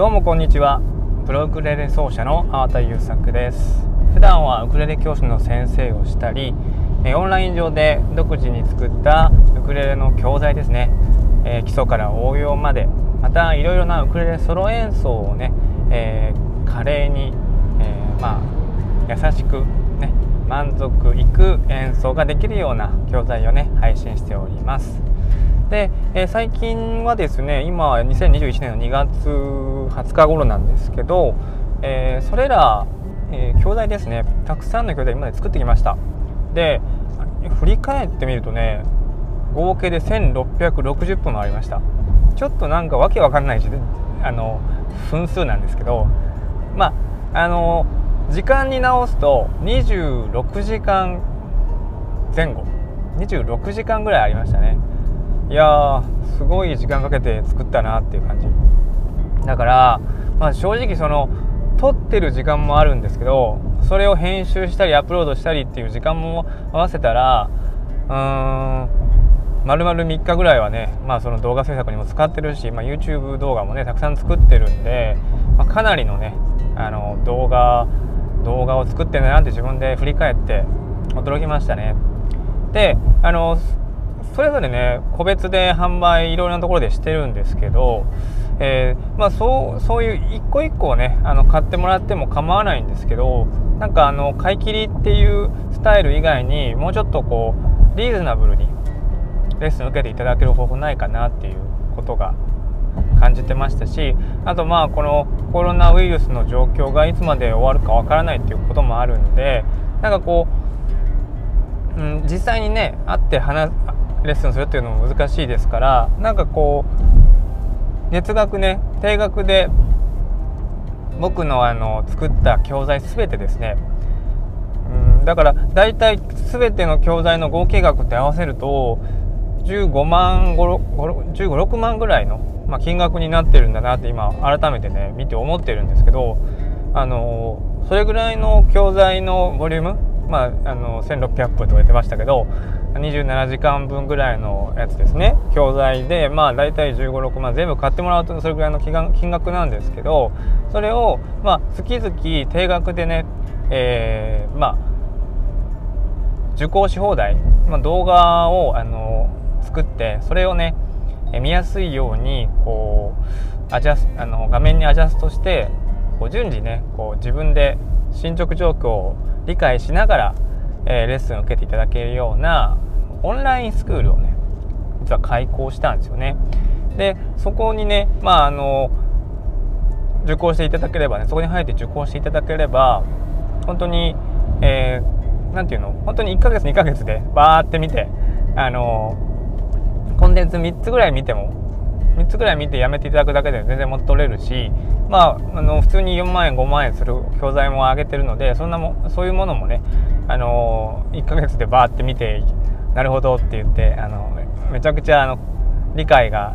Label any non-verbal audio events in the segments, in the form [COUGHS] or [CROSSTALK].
どうもこんにちは。プロウクレレ奏者の粟田優作です。普段はウクレレ教師の先生をしたりオンライン上で独自に作ったウクレレの教材ですね。基礎から応用までまたいろいろなウクレレソロ演奏をね、えー、華麗に、えー、まあ優しくね満足いく演奏ができるような教材をね配信しております。で、えー、最近はですね今2021年の2月20日頃なんですけど、えー、それら、えー、教材ですねたくさんの教材今まで作ってきました。で振り返ってみるとね合計で1660分もありました。ちょっとなんかわけわかんないあの分数なんですけどまああの時間に直すと26時間前後。26時間ぐらいありましたね。いやすごい時間かけて作ったなっていう感じ。だから、まあ、正直その撮ってる時間もあるんですけどそれを編集したりアップロードしたりっていう時間も合わせたらうーん丸々3日ぐらいはね、まあ、その動画制作にも使ってるし、まあ、YouTube 動画もねたくさん作ってるんで、まあ、かなりのねあの動画動画を作ってるなって自分で振り返って驚きましたね。であのそれぞれね個別で販売いろいろなところでしてるんですけど、えー、まあ、そうそういう一個一個をねあの買ってもらっても構わないんですけどなんかあの買い切りっていうスタイル以外にもうちょっとこうリーズナブルにレッスン受けていただける方法ないかなっていうことが感じてましたしあとまあこのコロナウイルスの状況がいつまで終わるかわからないっていうこともあるんでなんかこう、うん、実際にね会って話レッスンするっていうのも難しいですからなんかこう月額ね定額で僕のあの作った教材全てですね。うんだから大体全ての教材の合計額って合わせると15万1 5 6万ぐらいの、まあ、金額になってるんだなって今改めてね見て思ってるんですけどあのそれぐらいの教材のボリュームまああの1600分とか言ってましたけど27時間分ぐらいのやつですね。教材でまあ大体1 5 6万全部買ってもらうとそれぐらいの金額なんですけどそれをまあ月々定額でね、えー、まあ受講し放題、まあ、動画をあの作ってそれをね見やすいようにこうアジャスあの画面にアジャストしてこう順次ねこう自分で進捗状況を理解しながらえー、レッスンを受けていただけるようなオンラインスクールをね実は開講したんですよね。でそこにねまああの受講していただければねそこに入って受講していただければ本当にえー、ていうの本当に1ヶ月2ヶ月でバーって見てあのコンテンツ3つぐらい見ても3つぐらい見てやめていただくだけで全然も取れるしまああの普通に4万円5万円する教材も上げてるのでそんなもそういうものもねあの1ヶ月でバーって見てなるほどって言ってあのめちゃくちゃあの理解が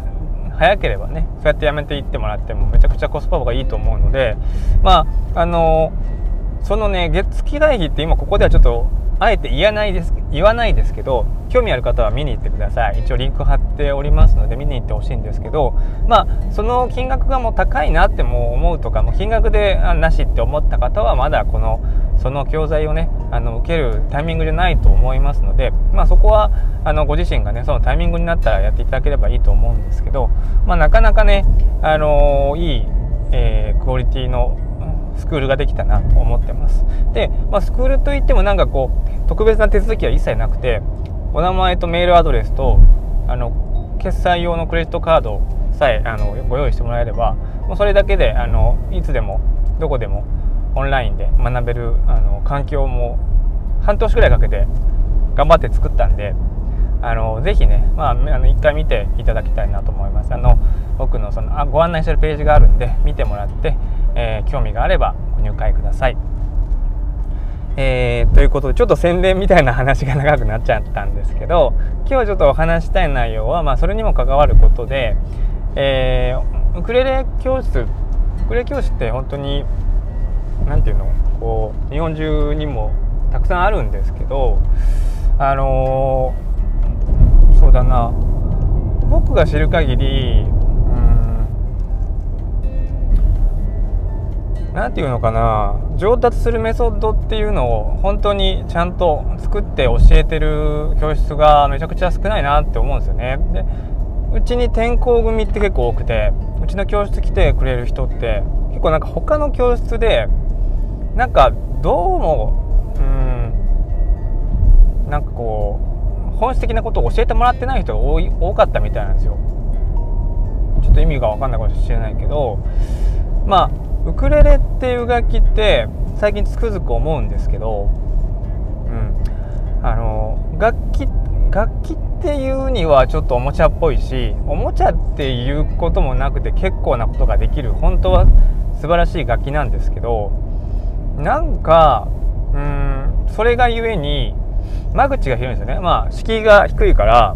早ければねそうやってやめていってもらってもめちゃくちゃコスパがいいと思うのでまああのそのね月月会費って今ここではちょっとあえて言わないです言わないですけど興味ある方は見に行ってください。一応リンク貼っておりますので見に行ってほしいんですけどまあその金額がもう高いなっても思うとかもう金額でなしって思った方はまだこのその教材をねあの受けるタイミングじゃないと思いますので、まあ、そこはあのご自身がねそのタイミングになったらやっていただければいいと思うんですけど、まあ、なかなかね、あのー、いい、えー、クオリティのスクールができたなと思ってます。で、まあ、スクールといってもなんかこう特別な手続きは一切なくてお名前とメールアドレスとあの決済用のクレジットカードさえあのご用意してもらえればもうそれだけであのいつでもどこでもオンラインで学べるあの環境も半年ぐらいかけて頑張って作ったんであのぜひね、まあ、あの1回見ていただきたいなと思いますあの僕のそのあご案内してるページがあるんで見てもらって、えー、興味があればご入会ください。えー、ということでちょっと宣伝みたいな話が長くなっちゃったんですけど今日ちょっとお話したい内容は、まあ、それにも関わることで、えー、ウクレレ教室ウクレレ教室って本当に何て言うのこう日本中にもたくさんあるんですけどあのー、そうだな僕が知る限りうん何て言うのかな上達するメソッドっていうのを本当にちゃんと作って教えてる教室がめちゃくちゃ少ないなって思うんですよね。でうちに転校組って結構多くてうちの教室来てくれる人って結構なんか他の教室でなんかどうもうんなんかこう本質的なことを教えてもらってない人が多い多かったみたいなんですよ。ちょっと意味が分かんないかもしれないけどまあウクレレっていう楽器って最近つくづく思うんですけど、うん、あの楽器楽器っていうにはちょっとおもちゃっぽいしおもちゃっていうこともなくて結構なことができる本当は素晴らしい楽器なんですけどなんかうんそれがゆえに間口が広いんですよね。まあ敷居が低いから、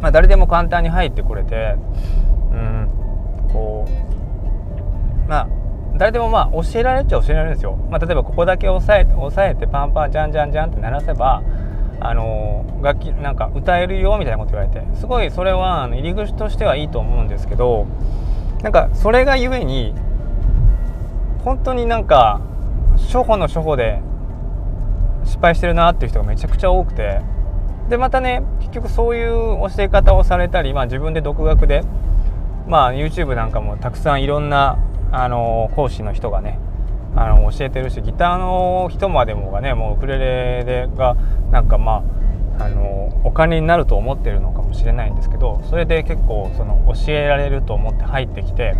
まあ、誰でも簡単に入ってこれてうんこうまあ誰でもまあ教えられっちゃ教えられるんですよ、まあ、例えばここだけ押さえて押さえてパンパンジャンジャンジャンって鳴らせばあの楽器なんか歌えるよみたいなこと言われてすごいそれは入り口としてはいいと思うんですけどなんかそれがゆえに本当になんか初歩の初歩で失敗してるなっていう人がめちゃくちゃ多くて。でまたね結局そういう教え方をされたり、まあ、自分で独学で、まあ、YouTube なんかもたくさんいろんなあの講師の人がねあの教えてるしギターの人までもがねもうウクレレでがなんかまああのお金になると思ってるのかもしれないんですけどそれで結構その教えられると思って入ってきて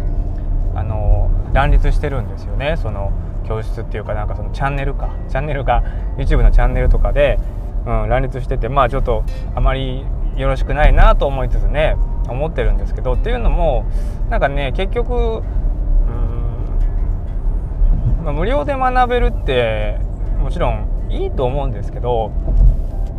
あの乱立してるんですよね。その教室っていうかなんかそのチャンネルか。チャンネルが YouTube のチャンネルとかで、うん、乱立しててまあちょっとあまりよろしくないなと思いつつね思ってるんですけどっていうのもなんかね結局まあ、無料で学べるってもちろんいいと思うんですけど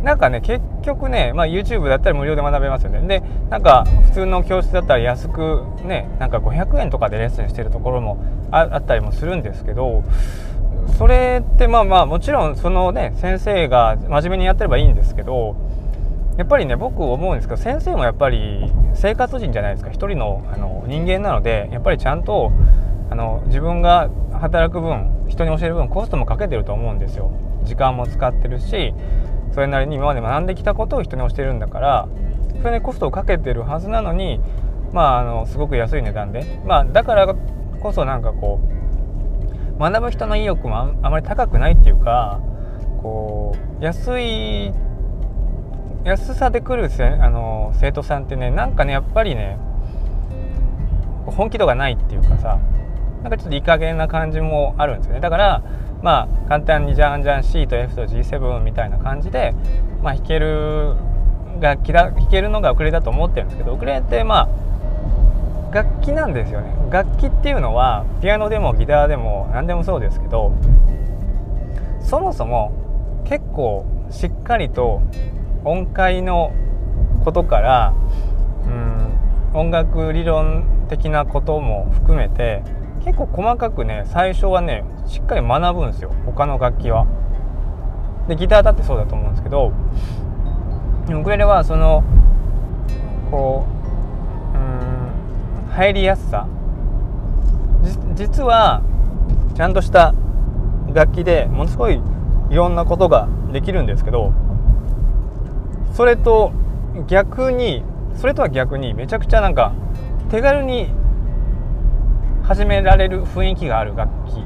なんかね結局ね、まあ、YouTube だったら無料で学べますよね。でなんか普通の教室だったら安くねなんか500円とかでレッスンしてるところもあったりもするんですけどそれってまあまあもちろんそのね先生が真面目にやってればいいんですけどやっぱりね僕思うんですけど先生もやっぱり生活人じゃないですか。一人のあの人間なのでやっぱりちゃんとあの自分が働く分人に教える分コストもかけてると思うんですよ。時間も使ってるしそれなりに今まで学んできたことを人に教えるんだからそれにコストをかけてるはずなのにまああのすごく安い値段で。まあだからこそなんかこう学ぶ人の意欲もあまり高くないっていうかこう安い安さで来るせあの生徒さんってねなんかねやっぱりね本気度がないっていうかさなんかちょっといい加減な感じもあるんですよね。だからまあ簡単にじゃんじゃん C と F と G7 みたいな感じで、まあ、弾ける楽器だ弾けるのがウクレレだと思ってるんですけどウクレレってまあ楽器なんですよね。楽器っていうのはピアノでもギターでも何でもそうですけどそもそも結構しっかりと音階のことからうん音楽理論的なことも含めて結構細かくね最初はねしっかり学ぶんですよ他の楽器は。でギターだってそうだと思うんですけどウクレレはそのこううん入りやすさ実はちゃんとした楽器でものすごいいろんなことができるんですけどそれと逆にそれとは逆にめちゃくちゃなんか手軽に始められる雰囲気がある楽器。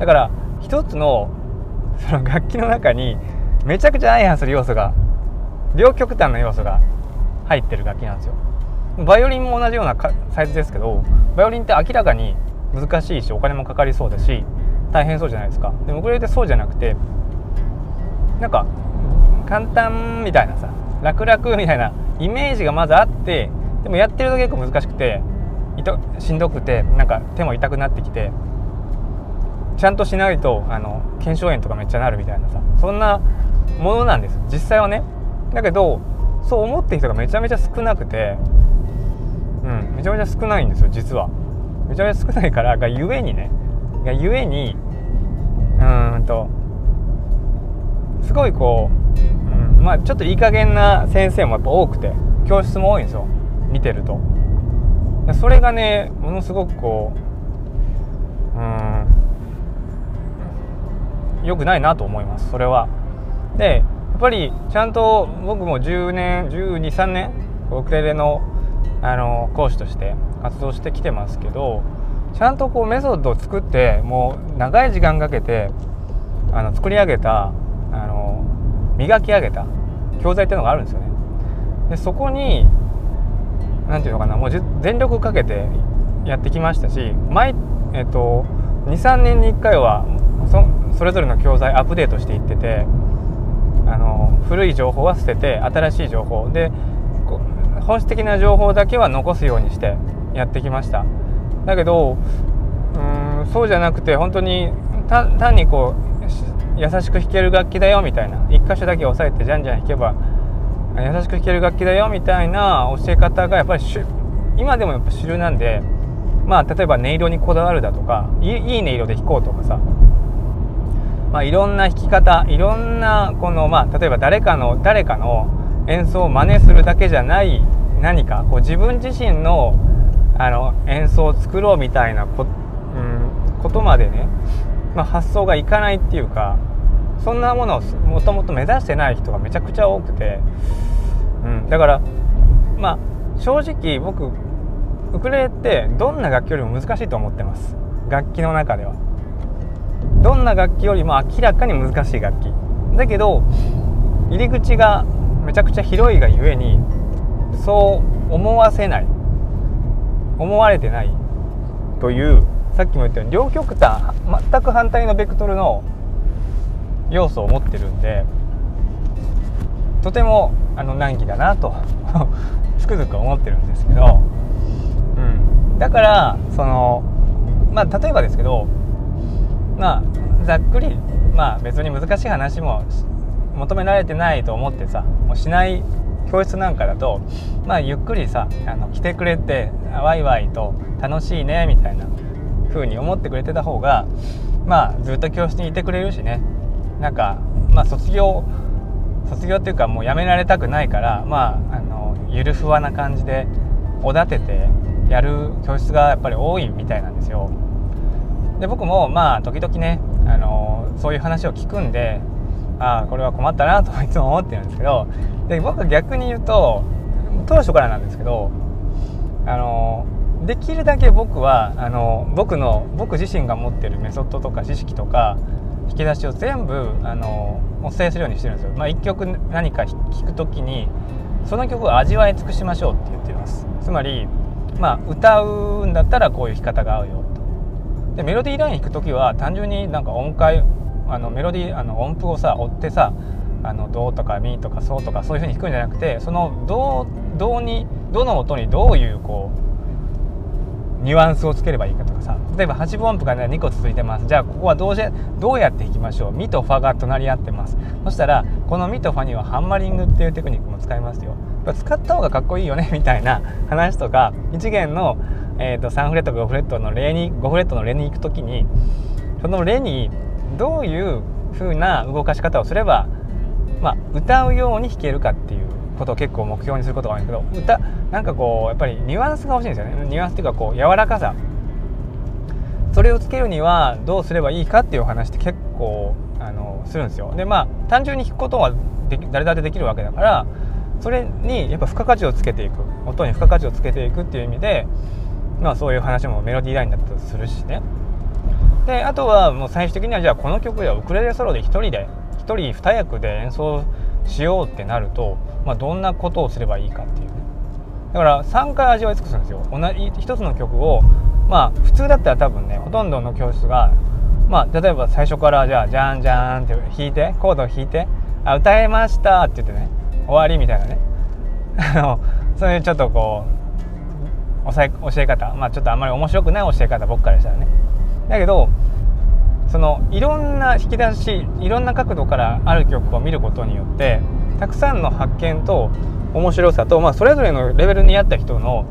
だから一つのその楽器の中にめちゃくちゃ相反する要素が両極端な要素が入ってる楽器なんですよ。バイオリンも同じようなサイズですけどバイオリンって明らかに難しいしお金もかかりそうだし大変そうじゃないですか。でもウクレレってそうじゃなくてなんか簡単みたいなさ楽々みたいなイメージがまずあってでもやってると結構難しくていとしんどくてなんか手も痛くなってきてちゃんとしないとあの腱鞘炎とかめっちゃなるみたいなさそんなものなんです。実際はね。だけどそう思ってる人がめちゃめちゃ少なくてうんめちゃめちゃ少ないんですよ実は。めちゃめちゃ少ないからがゆえにね。がゆえにうんとすごいこう、うん、まあちょっといい加減な先生もやっぱ多くて教室も多いんですよ。見てると。それがねものすごくこううん良くないなと思いますそれは。でやっぱりちゃんと僕も10年123年ウクレレのあの講師として活動してきてますけどちゃんとこうメソッドを作ってもう長い時間かけてあの作り上げたあの磨き上げた教材っていうのがあるんですよね。でそこに何ていうのかなもう全力かけてやってきましたし毎、えっと、23年に1回はそれぞれの教材アップデートしていっててあの古い情報は捨てて新しい情報で本質的な情報だけは残すようにしてやってきました。だけどうんそうじゃなくて本当に単にこう優しく弾ける楽器だよみたいな一箇所だけ押さえてじゃんじゃん弾けば優しく弾ける楽器だよみたいな教え方がやっぱり今でもやっぱ主流なんでまあ例えば音色にこだわるだとかいい音色で弾こうとかさ。まあ、いろんな弾き方いろんなこの、まあ、例えば誰かの誰かの演奏を真似するだけじゃない何かこう自分自身のあの演奏を作ろうみたいなこ,、うん、ことまでね、まあ、発想がいかないっていうかそんなものをもともと目指してない人がめちゃくちゃ多くて、うん、だからまあ正直僕ウクレレってどんな楽器よりも難しいと思ってます。楽器の中では。どんな楽器よりも明らかに難しい楽器。だけど入り口がめちゃくちゃ広いがゆえにそう思わせない。思われてない。というさっきも言ったように両極端全く反対のベクトルの要素を持ってるんでとてもあの難儀だなと [LAUGHS] つくづく思ってるんですけど、うん、だからそのまあ例えばですけどまあざっくりまあ別に難しい話も求められてないと思ってさもうしない教室なんかだとまあゆっくりさあの来てくれてワイワイと楽しいねみたいな風に思ってくれてた方がまあずっと教室にいてくれるしね。なんかまあ卒業卒業っていうかもうやめられたくないからまああのゆるふわな感じでおだててやる教室がやっぱり多いみたいなんですよ。で僕もまあ時々ね、あのそういう話を聞くんでああこれは困ったなといつも思ってるんですけどで僕は逆に言うと当初からなんですけどあのできるだけ僕はあの僕の僕自身が持ってるメソッドとか知識とか引き出しを全部あのお伝えするようにしてるんですよ。まあ、1曲何か弾く時にその曲を味わい尽くしましょうって言ってますつまり、まあ、歌うんだったらこういう弾き方が合うよとでメロディーライン弾く時は単純になんか音階あのメロディーあの音符をさ追ってさあのドとかミとかソとかそういう風に弾くんじゃなくてそのどうにどの音にどういうこうニュアンスをつければいいかとかさ。例えば8分音符が、ね、2個続いてます。じゃあここはどうどうやって弾きましょう？ミとファが隣り合ってます。そしたらこのミとファにはハンマリングっていうテクニックも使いますよ。使った方がかっこいいよね？[LAUGHS] みたいな話とか1弦のえーと、3フレット5フレットのレに5フレットのレに行く時にそのレにどういう風な動かし方をすれば、まあ、歌うように弾けるかっていうことを結構目標にすることが多いんですけど歌なんかこうやっぱりニュアンスが欲しいんですよね。ニュアンスっていうかこう柔らかさ。それをつけるにはどうすればいいかっていう話って結構あのするんですよ。でまあ単純に弾くことはで誰だってできるわけだからそれにやっぱ付加価値をつけていく。音に付加価値をつけていくっていう意味でまあそういう話もメロディーラインだったとするしね。であとはもう最終的にはじゃあこの曲ではウクレレソロで1人で1人2役で演奏しようってなると、まあ、どんなことをすればいいかっていうね。だから3回味わい尽くすんですよ。同じ1つの曲をまあ普通だったら多分ねほとんどの教室がまあ例えば最初からじゃあじゃんじゃんって弾いてコードを弾いてあ歌えましたって言ってね終わりみたいなね。[LAUGHS] あのそういうちょっとこう教え教え方。まあちょっとあんまり面白くない教え方僕からしたらね。だけどそのいろんな引き出しいろんな角度からある曲を見ることによってたくさんの発見と面白さと、まあ、それぞれのレベルに合った人の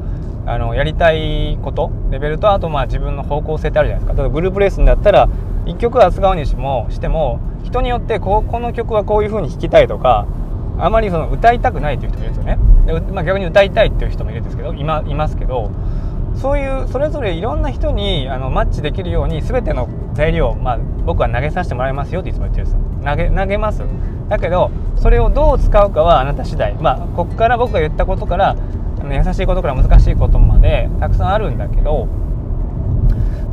あのやりたいことレベルとあとまあ自分の方向性ってあるじゃないですか。例えばグループレッスンだったら1曲は扱うにしてもしても人によってここの曲はこういう風に弾きたいとかあまりその歌いたくないという人もいるんですよね。で、まあ、逆に歌いたいっていう人もいるんですけど今いますけどそういうそれぞれいろんな人にあのマッチできるように全ての材料を、まあ、僕は投げさせてもらいますよっていつも言ってるんです投げ投げます。だけどそれをどう使うかはあなた次第。まあここから僕が言ったことから優しいことから難しいことまでたくさんあるんだけど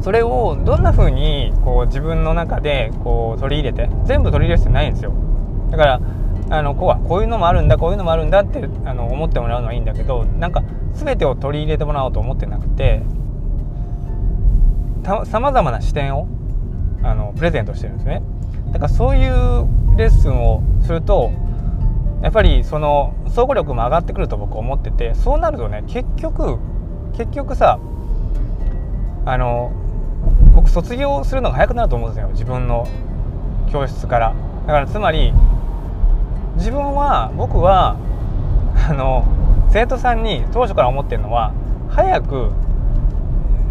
それをどんな風にこう自分の中でこう取り入れて全部取り入れる必要ないんですよ。だからあのこうはこういうのもあるんだこういうのもあるんだってあの思ってもらうのはいいんだけどなんか全てを取り入れてもらおうと思ってなくてさまざまな視点をあのプレゼントしてるんですね。だからそういうレッスンをするとやっぱりその総合力も上がってくると僕思っててそうなるとね結局結局さあの僕卒業するのが早くなると思うんですよ。自分の教室から。だからつまり自分は僕はあの生徒さんに当初から思ってるのは早く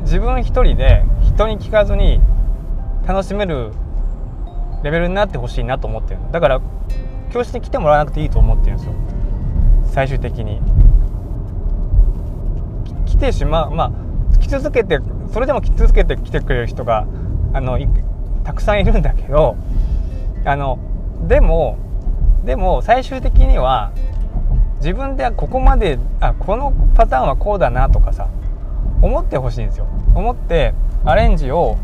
自分一人で人に聞かずに楽しめるレベルになってほしいなと思ってるだから教室に来てもらわなくていいと思ってるんですよ。最終的に。来てしまうまあ来続けてそれでも来続けて来てくれる人があのたくさんいるんだけどあのでもでも最終的には自分ではここまであこのパターンはこうだなとかさ思ってほしいんですよ。思ってアレンジを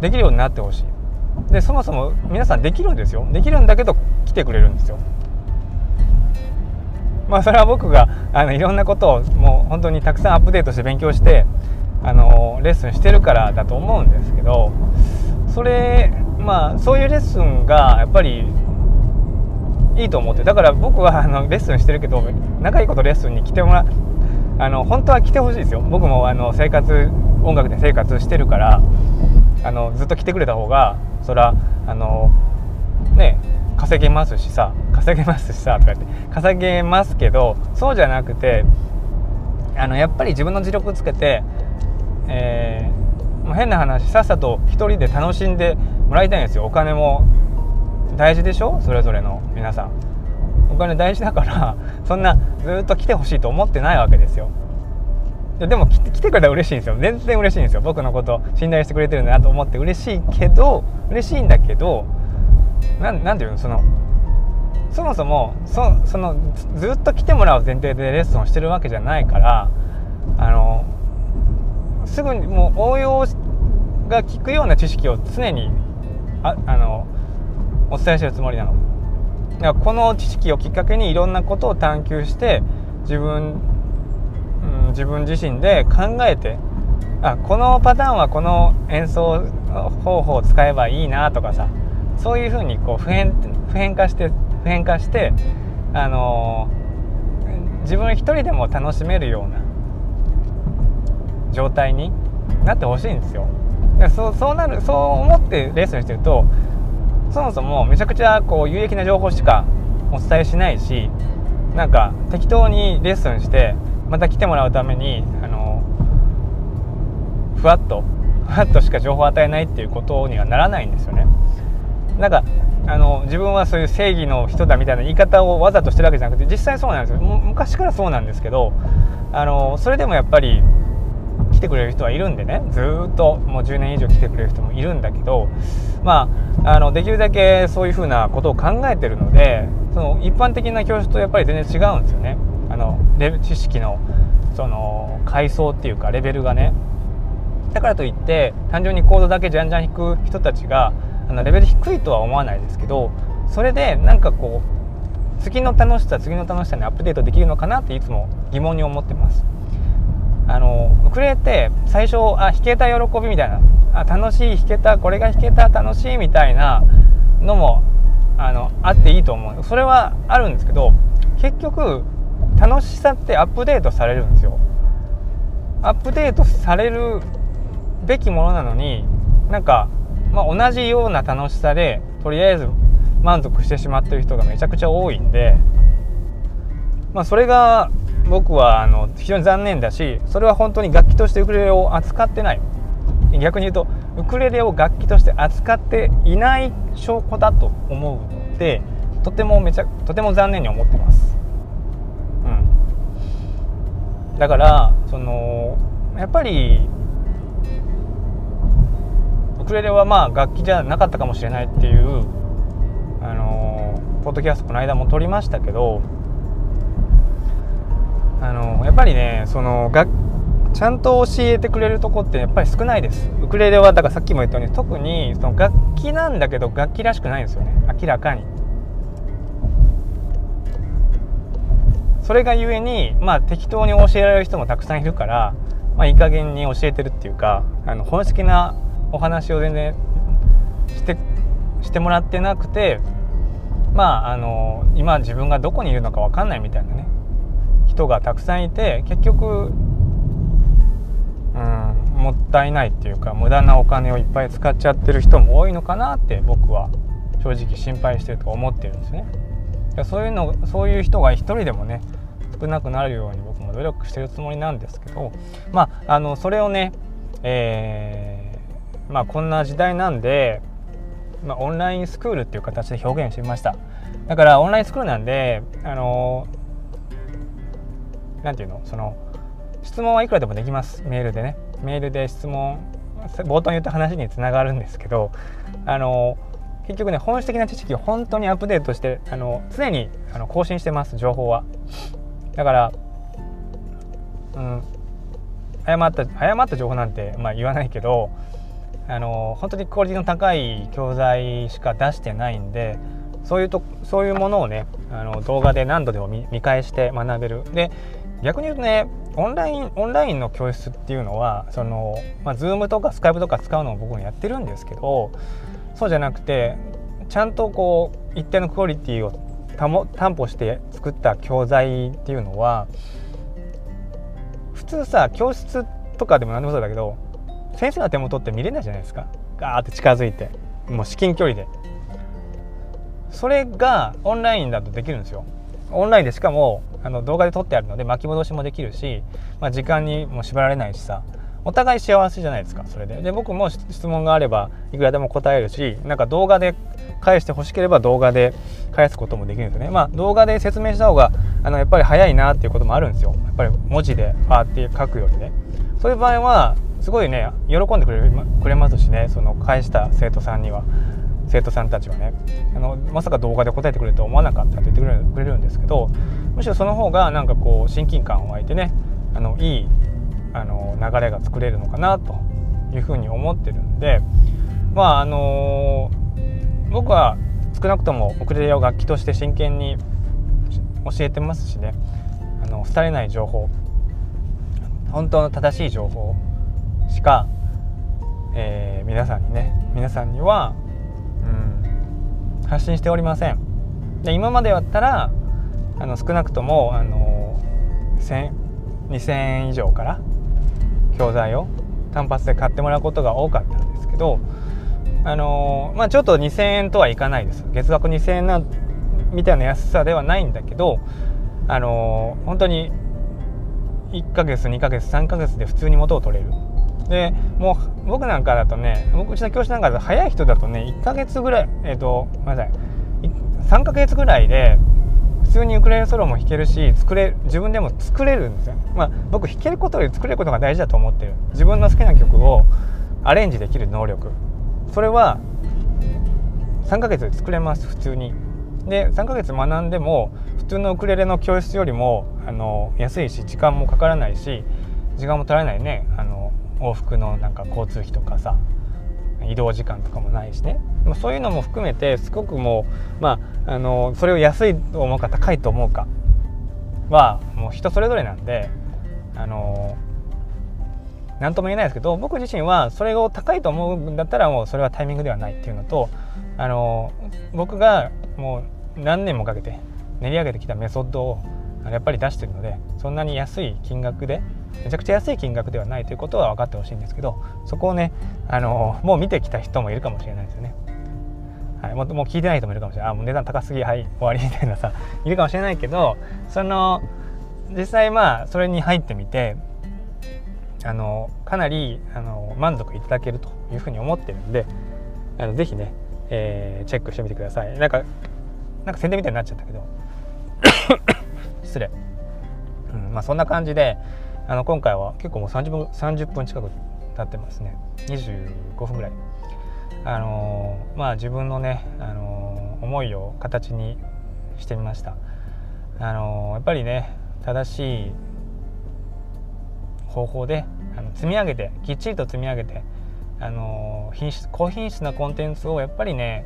できるようになってほしい。でそもそも皆さんできるんですよ。できるんだけど来てくれるんですよ。まあそれは僕があのいろんなことをもう本当にたくさんアップデートして勉強してあのレッスンしてるからだと思うんですけどそれまあそういうレッスンがやっぱりいいと思ってだから僕はあのレッスンしてるけど仲いいことレッスンに来てもらあの本当は来てほしいですよ。僕もあの生活音楽で生活してるからあのずっと来てくれた方がそらあのね稼げますしさ稼げますしさとかって稼げますけどそうじゃなくてあのやっぱり自分の実力つけて、えー、もう変な話さっさと一人で楽しんでもらいたいんですよ。お金も大事でしょ？それぞれの。皆さん。お金大事だから [LAUGHS] そんなずっと来てほしいと思ってないわけですよ。でも来てくれたら嬉しいんですよ。全然嬉しいんですよ。僕のこと信頼してくれてるんだなと思って嬉しいけど嬉しいんだけどなんなんていうの？そのそもそもそそのずっと来てもらう前提でレッスンをしてるわけじゃないからあのすぐにもう応用が効くような知識を常にああのお伝えしてるつもりなの。だからこの知識をきっかけにいろんなことを探求して自分、うん、自分自身で考えてあこのパターンはこの演奏方法を使えばいいなとかさそういうふうにこう普遍普遍化して普遍化してあのー、自分一人でも楽しめるような状態になってほしいんですよ。そうそうなるそう思ってレッスンしてるとそもそもめちゃくちゃこう有益な情報しかお伝えしないしなんか適当にレッスンしてまた来てもらうためにあのふわっとふわっとしか情報を与えないっていうことにはならないんですよね。なんかあの自分はそういう正義の人だみたいな言い方をわざとしてるわけじゃなくて実際そうなんですよ昔からそうなんですけどあのそれでもやっぱり来てくれる人はいるんでね。ずっともう10年以上来てくれる人もいるんだけどまああのできるだけそういうふうなことを考えてるのでその一般的な教室とやっぱり全然違うんですよね。あの知識のその階層っていうかレベルがね。だからといって単純にコードだけじゃんじゃん弾く人たちがあのレベル低いとは思わないですけどそれでなんかこう次の楽しさ次の楽しさにアップデートできるのかなっていつも疑問に思ってます。あのウクレレって最初あ弾けた喜びみたいな。あ楽しい弾けたこれが弾けた楽しいみたいなのもあのあっていいと思う。それはあるんですけど結局楽しさってアップデートされるんですよ。アップデートされるべきものなのになんか、まあ、同じような楽しさでとりあえず満足してしまってる人がめちゃくちゃ多いんで、まあ、それが僕はあの非常に残念だしそれは本当に楽器としてウクレレを扱ってない逆に言うとウクレレを楽器として扱っていない証拠だと思うのでとてもめちゃとても残念に思ってます。うん、だからそのやっぱりウクレレはまあ楽器じゃなかったかもしれないっていうあのポッドキャストこの間も撮りましたけどあのやっぱりねその楽ちゃんと教えてくれるとこってやっぱり少ないです。ウクレレはだからさっきも言ったように特にその楽器なんだけど楽器らしくないんですよね。明らかに。それがゆえにまあ適当に教えられる人もたくさんいるからまあいい加減に教えてるっていうかあの本質なお話を全然してしてもらってなくてまああの今自分がどこにいるのか分かんないみたいなね。人がたくさんいて結局うんもったいないっていうか無駄なお金をいっぱい使っちゃってる人も多いのかなって僕は正直心配してると思ってるんですね。そういうのそういう人が一人でもね少なくなるように僕も努力してるつもりなんですけどまああのそれをね、えー、まあこんな時代なんで、まあ、オンラインスクールっていう形で表現してみましただからオンラインスクールなんであの何て言うのその質問はいくらでもできます。メールでね。メールで質問冒頭に言った話につながるんですけどあの結局ね本質的な知識を本当にアップデートしてあの常にあの更新してます情報は。だからうん誤った誤った情報なんて、まあ、言わないけどあの本当にクオリティの高い教材しか出してないんでそういうとそういうものをねあの動画で何度でも見返して学べる。で逆に言うとねオンラインオンラインの教室っていうのはその、まあ、Zoom とか Skype とか使うのを僕もやってるんですけどそうじゃなくてちゃんとこう一定のクオリティを担保して作った教材っていうのは普通さ教室とかでも何でもそうだけど先生の手元って見れないじゃないですか。ガーって近づいてもう至近距離で。それがオンラインだとできるんですよ。オンラインでしかもあの動画で撮ってあるので巻き戻しもできるし、まあ、時間にも縛られないしさ。お互い幸せじゃないですかそれで。で僕も質問があればいくらでも答えるしなんか動画で返してほしければ動画で返すこともできるんですよね。まあ動画で説明した方があのやっぱり早いなっていうこともあるんですよ。やっぱり文字であーって書くよりね。そういう場合はすごいね喜んでくれくれますしね。その返した生徒さんには。生徒さんたちはねあのまさか動画で答えてくれると思わなかったって言ってくれるんですけどむしろその方がなんかこう親近感を湧いてねあのいいあの流れが作れるのかなというふうに思ってるんでまああの僕は少なくともウクレレを楽器として真剣に教えてますしねあの廃れない情報本当の正しい情報しか、えー、皆さんにね皆さんには、発信しておりません。で今までだったらあの少なくともあの2000円以上から教材を単発で買ってもらうことが多かったんですけどあのまあちょっと2000円とはいかないです。月額2000円なみたいな安さではないんだけどあの本当に1ヶ月2ヶ月3ヶ月で普通に元を取れる。でもう僕なんかだとね僕うちの教師なんかだと早い人だとね1ヶ月ぐらいえっ、ー、とごめんなさい。3ヶ月ぐらいで普通にウクレレソロも弾けるし作れ自分でも作れるんですよ、まあ、僕弾けることより作れることが大事だと思ってる。自分の好きな曲をアレンジできる能力。それは3ヶ月で作れます普通に。で3ヶ月学んでも普通のウクレレの教室よりもあの安いし時間もかからないし時間も取らないねあの往復のなんか交通費とかさ移動時間とかもないしね。そういうのも含めてすごくもう、まあ、あのそれを安いと思うか高いと思うか。はもう人それぞれなんであの何とも言えないですけど僕自身はそれを高いと思うんだったらもうそれはタイミングではないっていうのとあの僕がもう何年もかけて練り上げてきたメソッドをやっぱり出してるのでそんなに安い金額でめちゃくちゃ安い金額ではないということは分かってほしいんですけどそこをねあのもう見てきた人もいるかもしれないですよね。はい、もうもう聞いてない人もいるかもしれない。あもう値段高すぎはい終わりみたいなさ [LAUGHS] いるかもしれないけどその実際まあそれに入ってみてあのかなりあの満足いただけるというふうに思ってるんであのぜひね、えー、チェックしてみてください。なんかなんか宣伝みたいになっちゃったけど [COUGHS] 失礼、うんまあ、そんな感じであの今回は結構もう30分 ,30 分近く経ってますね。25分ぐらい。あのまあ自分のね、あの思いを形にしてみました。あのやっぱりね正しい方法であの積み上げてきっちりと積み上げてあの品質高品質なコンテンツをやっぱりね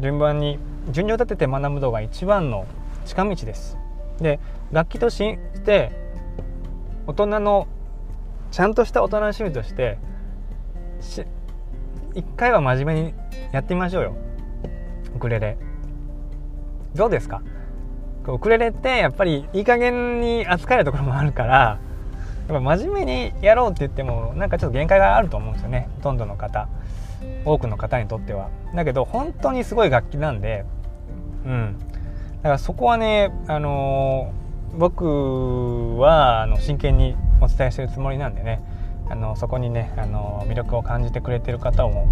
順番に順序立てて学ぶのが一番の近道です。で楽器として大人のちゃんとした大人の趣味として一回は真面目にやってみましょうよ。ウクレレどうですか？ウクレレってやっぱりいい加減に扱えるところもあるからやっぱ真面目にやろうって言ってもなんかちょっと限界があると思うんですよね。ほとんどの方。多くの方にとっては。だけど本当にすごい楽器なんでうん。だからそこはねあのー、僕はあの真剣にお伝えしてるつもりなんでねあのそこにねあの魅力を感じてくれてる方も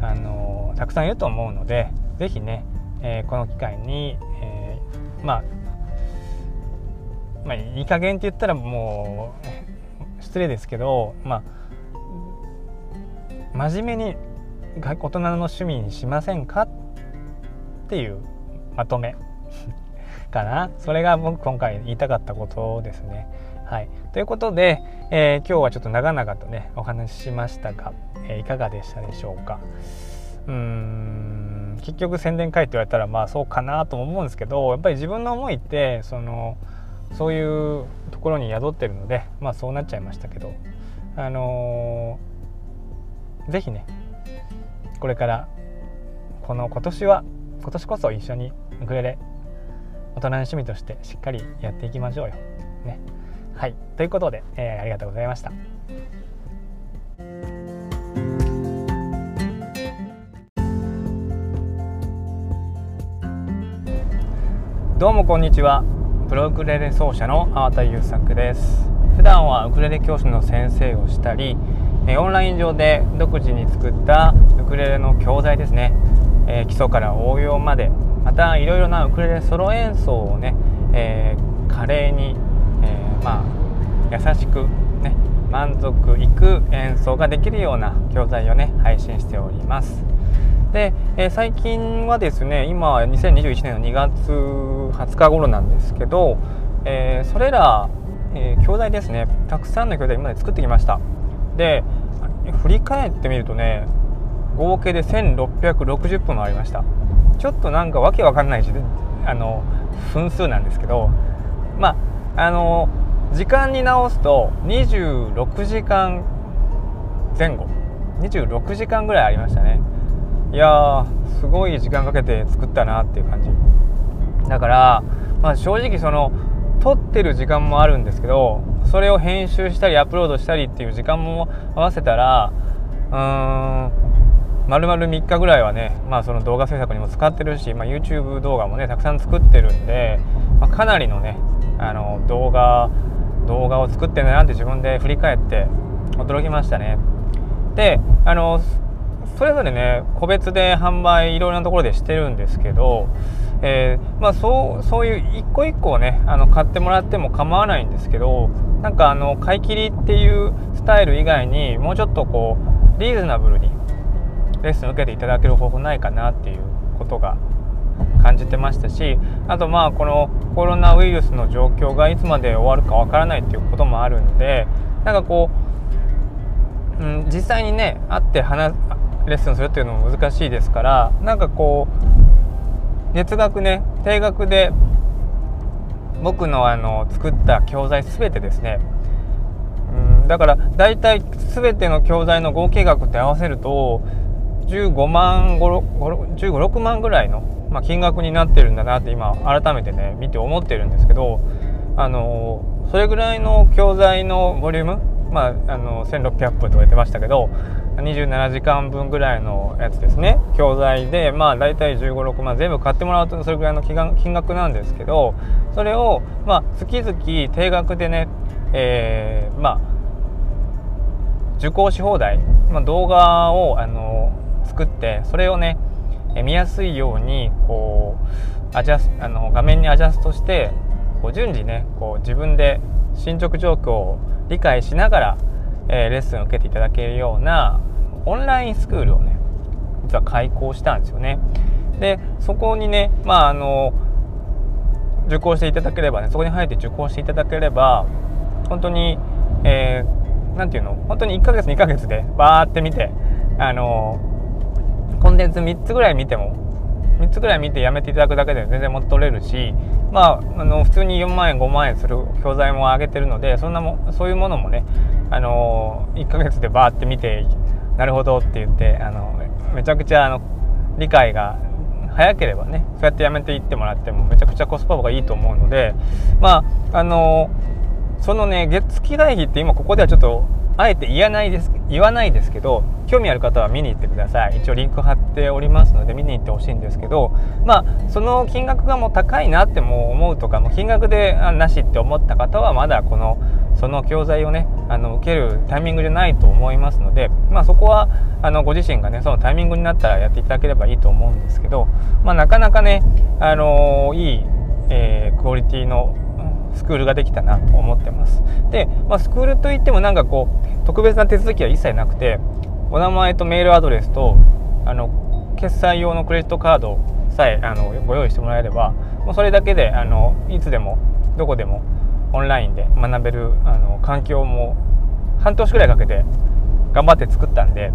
あのたくさんいると思うので是非ね、えー、この機会に、えー、まあまあいい加減って言ったらもう失礼ですけどまあ真面目に大人の趣味にしませんかっていうまとめ。かなそれが僕今回言いたかったことですね。はい、ということで、えー、今日はちょっと長々とねお話ししましたが、えー、いかがでしたでしょうか。うーん結局宣伝会って言われたらまあそうかなとも思うんですけどやっぱり自分の思いってそのそういうところに宿ってるのでまあそうなっちゃいましたけどあのー、ぜひねこれからこの今年は今年こそ一緒にウクレレ大人の趣味としてしっかりやっていきましょうよ。ね、はい。ということで、えー、ありがとうございました。どうもこんにちは。プロウクレレ奏者の粟田優作です。普段はウクレレ教師の先生をしたりオンライン上で独自に作ったウクレレの教材ですね。えー、基礎から応用までまたいろいろなウクレレソロ演奏をね、えー、華麗に、えー、まあ優しくね満足いく演奏ができるような教材をね配信しております。で、えー、最近はですね今は2021年の2月20日頃なんですけど、えー、それら、えー、教材ですねたくさんの教材今まで作ってきましたで振り返ってみるとね合計で1660分もありましたちょっとなんかわけわかんないしあの分数なんですけどまああの時間に直すと26時間前後。26時間ぐらいありましたね。いやすごい時間かけて作ったなっていう感じ。だから、まあ、正直その撮ってる時間もあるんですけどそれを編集したりアップロードしたりっていう時間も合わせたらうーん丸々3日ぐらいはね、まあ、その動画制作にも使ってるし、まあ、YouTube 動画もねたくさん作ってるんで、まあ、かなりのねあの動画動画を作ってるなって自分で振り返って驚きましたね。であのそれぞれね個別で販売いろいろなところでしてるんですけど、えー、まあ、そうそういう一個一個をねあの買ってもらっても構わないんですけどなんかあの買い切りっていうスタイル以外にもうちょっとこうリーズナブルにレッスン受けていただける方法ないかなっていうことが感じてましたしあとまあこのコロナウイルスの状況がいつまで終わるかわからないっていうこともあるんでなんかこう、うん、実際にね会って話レッスンするっていうのも難しいですからなんかこう月額ね定額で僕のあの作った教材全てですねうんだから大体全ての教材の合計額って合わせると15万15、6万ぐらいの、まあ、金額になってるんだなって今改めてね見て思ってるんですけどあのそれぐらいの教材のボリュームまあ、あの1600分とか言ってましたけど27時間分ぐらいのやつですね。教材でまあ大体1 5 6万全部買ってもらうとそれぐらいの金額なんですけどそれをまあ月々定額でね、えー、まあ受講し放題、まあ、動画をあの作ってそれをね見やすいようにこうアジャスあの画面にアジャストしてこう順次ねこう自分で進捗状況を理解しながら、えー、レッスンを受けていただけるようなオンラインスクールをね実は開講したんですよね。でそこにねまああの受講していただければねそこに入って受講していただければ本当に、えー、ていうの本当に1ヶ月2ヶ月でバーって見てあのコンテンツ3つぐらい見ても3つぐらい見てやめていただくだけで全然元取れるしまああの普通に4万円5万円する教材も上げてるのでそんなもそういうものもねあの1ヶ月でバーって見てなるほどって言ってあのめちゃくちゃあの理解が早ければねそうやってやめていってもらってもめちゃくちゃコスパがいいと思うのでまああのそのね月月代費って今ここではちょっとあえて言わないです言わないですけど興味ある方は見に行ってください。一応リンク貼っておりますので見に行ってほしいんですけどまあその金額がもう高いなっても思うとかもう金額でなしって思った方はまだこのその教材をねあの受けるタイミングじゃないと思いますので、まあ、そこはあのご自身がねそのタイミングになったらやっていただければいいと思うんですけど、まあ、なかなかね、あのいい、えー、クオリティのスクールができたなと思ってます。で、まあ、スクールといってもなんかこう特別な手続きは一切なくてお名前とメールアドレスとあの決済用のクレジットカードさえあのご用意してもらえればもうそれだけであのいつでもどこでもオンラインで学べるあの環境も半年くらいかけて頑張って作ったんで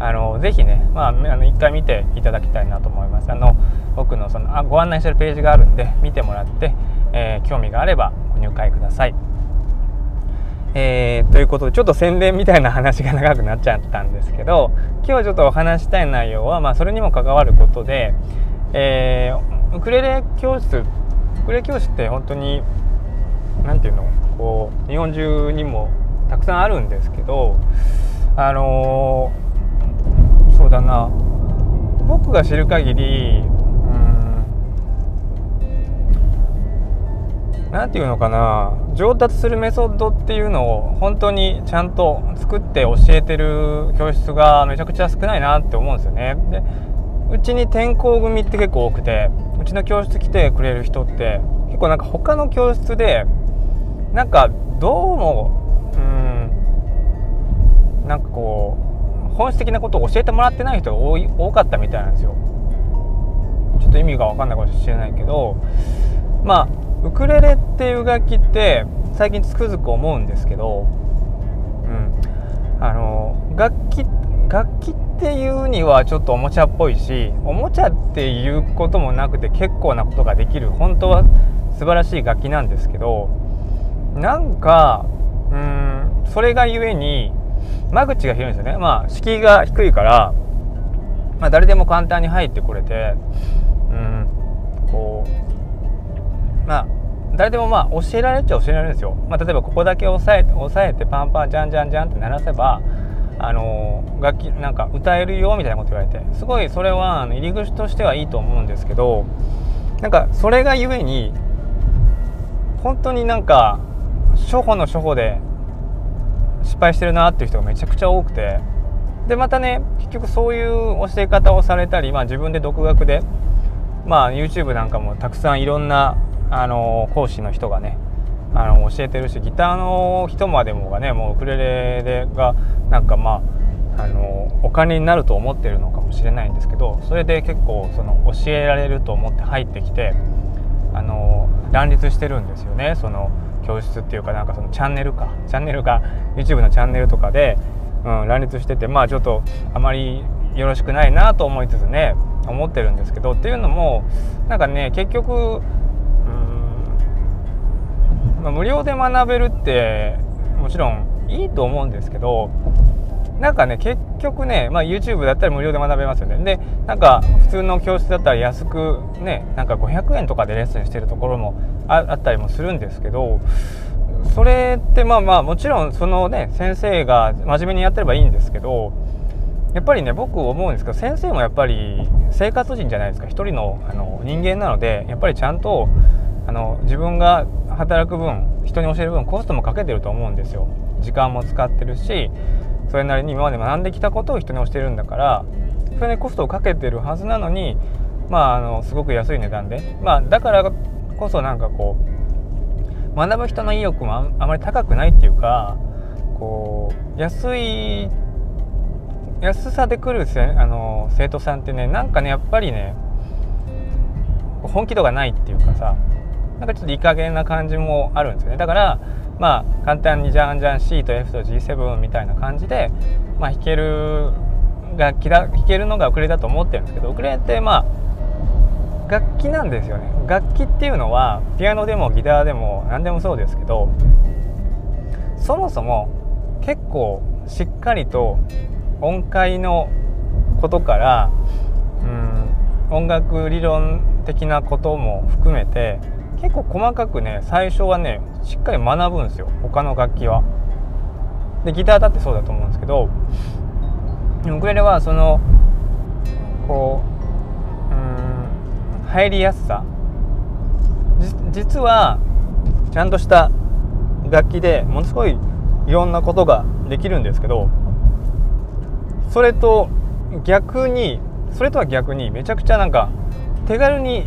あのぜひね、まあ、あの一回見ていただきたいなと思いますあの僕のそのあご案内してるページがあるんで見てもらって、えー、興味があればご入会ください。えー、ということでちょっと宣伝みたいな話が長くなっちゃったんですけど今日ちょっとお話したい内容は、まあ、それにも関わることで、えー、ウクレレ教室ウクレレ教室って本当に何て言うのこう日本中にもたくさんあるんですけどあのー、そうだな僕が知る限りうん何て言うのかな上達するメソッドっていうのを本当にちゃんと作って教えてる教室がめちゃくちゃ少ないなって思うんですよね。でうちに転校組って結構多くてうちの教室来てくれる人って結構なんか他の教室でなんかどうもうんなんかこう本質的なことを教えてもらってない人が多い多かったみたいなんですよ。ちょっと意味が分かんないかもしれないけどまあウクレレっていう楽器って最近つくづく思うんですけど、うん、あの楽器楽器っていうにはちょっとおもちゃっぽいしおもちゃっていうこともなくて結構なことができる本当は素晴らしい楽器なんですけどなんかうんそれがゆえに間口が広いんですよね。まあ敷居が低いから、まあ、誰でも簡単に入ってこれてうんこうまあ誰でもまあ教えられちゃ教えられるんですよ、まあ、例えばここだけ押さえて押さえてパンパンジャンジャンジャンって鳴らせばあの楽器なんか歌えるよみたいなこと言われてすごいそれは入り口としてはいいと思うんですけどなんかそれがゆえに本当になんか初歩の初歩で失敗してるなっていう人がめちゃくちゃ多くて。でまたね結局そういう教え方をされたり、まあ、自分で独学で、まあ、YouTube なんかもたくさんいろんなあの講師の人がねあの教えてるしギターの人までもがねもうウクレレでがなんかまああのお金になると思ってるのかもしれないんですけどそれで結構その教えられると思って入ってきてあの乱立してるんですよね。その教室っていうかなんかそのチャンネルか。チャンネルが YouTube のチャンネルとかで、うん、乱立しててまあちょっとあまりよろしくないなと思いつつね思ってるんですけどっていうのもなんかね結局まあ、無料で学べるってもちろんいいと思うんですけどなんかね結局ね、まあ、YouTube だったら無料で学べますよね。でなんか普通の教室だったら安くねなんか500円とかでレッスンしてるところもあったりもするんですけどそれってまあまあもちろんそのね先生が真面目にやってればいいんですけどやっぱりね僕思うんですけど先生もやっぱり生活人じゃないですか。一人のあの人間なのでやっぱりちゃんとあの自分が働く分人に教える分コストもかけてると思うんですよ。時間も使ってるしそれなりに今まで学んできたことを人に教えるんだからそれにコストをかけてるはずなのにまああのすごく安い値段でまあだからこそなんかこう学ぶ人の意欲もあまり高くないっていうかこう安い安さで来るせあの生徒さんってねなんかねやっぱりね本気度がないっていうかさなんかちょっといい加減な感じもあるんですよね。だからまあ簡単にじゃんじゃん C と F と G7 みたいな感じで、まあ、弾ける楽器だ弾けるのがウクレレだと思ってるんですけどウクレレってまあ楽器なんですよね。楽器っていうのはピアノでもギターでも何でもそうですけどそもそも結構しっかりと音階のことからうん音楽理論的なことも含めて結構細かくね最初はねしっかり学ぶんですよ他の楽器は。でギターだってそうだと思うんですけどウクレレはそのこううん入りやすさ実はちゃんとした楽器でものすごいいろんなことができるんですけどそれと逆にそれとは逆にめちゃくちゃなんか手軽に